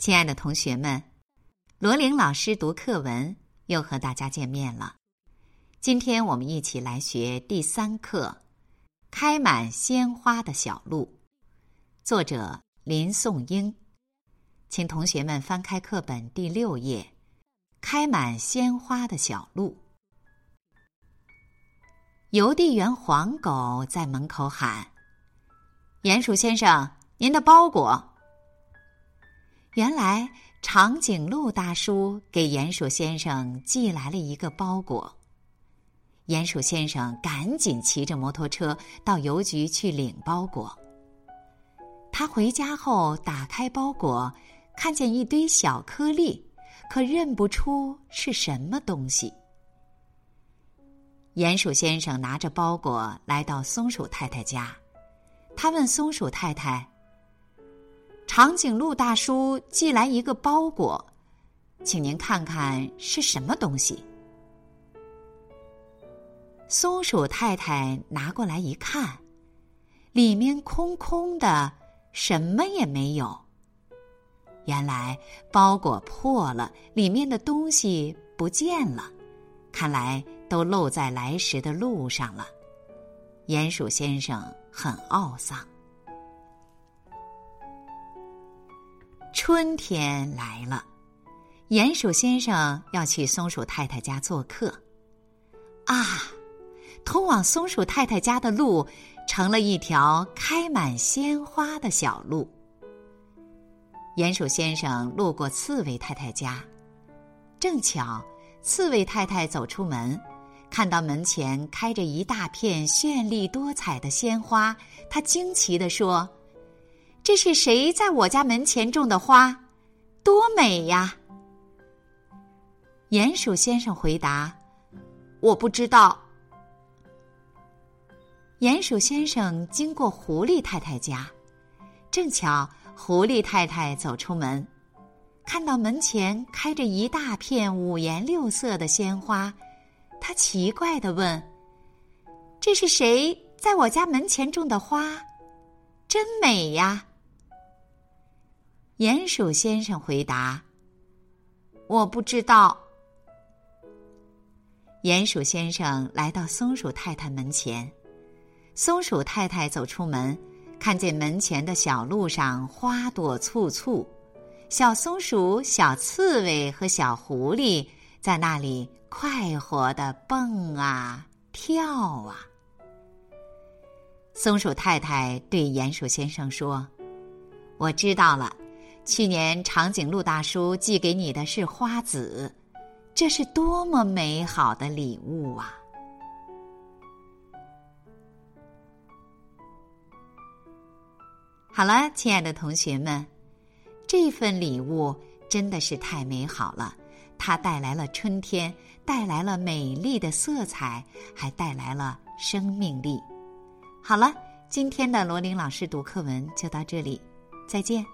亲爱的同学们，罗琳老师读课文又和大家见面了。今天我们一起来学第三课《开满鲜花的小路》，作者林颂英。请同学们翻开课本第六页，《开满鲜花的小路》。邮递员黄狗在门口喊：“鼹鼠先生，您的包裹。”原来长颈鹿大叔给鼹鼠先生寄来了一个包裹。鼹鼠先生赶紧骑着摩托车到邮局去领包裹。他回家后打开包裹，看见一堆小颗粒，可认不出是什么东西。鼹鼠先生拿着包裹来到松鼠太太家，他问松鼠太太：“长颈鹿大叔寄来一个包裹，请您看看是什么东西。”松鼠太太拿过来一看，里面空空的，什么也没有。原来包裹破了，里面的东西不见了，看来。都漏在来时的路上了，鼹鼠先生很懊丧。春天来了，鼹鼠先生要去松鼠太太家做客。啊，通往松鼠太太家的路成了一条开满鲜花的小路。鼹鼠先生路过刺猬太太家，正巧刺猬太太走出门。看到门前开着一大片绚丽多彩的鲜花，他惊奇地说：“这是谁在我家门前种的花？多美呀！”鼹鼠先生回答：“我不知道。”鼹鼠先生经过狐狸太太家，正巧狐狸太太走出门，看到门前开着一大片五颜六色的鲜花。他奇怪的问：“这是谁在我家门前种的花？真美呀！”鼹鼠先生回答：“我不知道。”鼹鼠先生来到松鼠太太门前，松鼠太太走出门，看见门前的小路上花朵簇簇，小松鼠、小刺猬和小狐狸在那里。快活的蹦啊跳啊！松鼠太太对鼹鼠先生说：“我知道了，去年长颈鹿大叔寄给你的是花籽，这是多么美好的礼物啊！”好了，亲爱的同学们，这份礼物真的是太美好了。它带来了春天，带来了美丽的色彩，还带来了生命力。好了，今天的罗琳老师读课文就到这里，再见。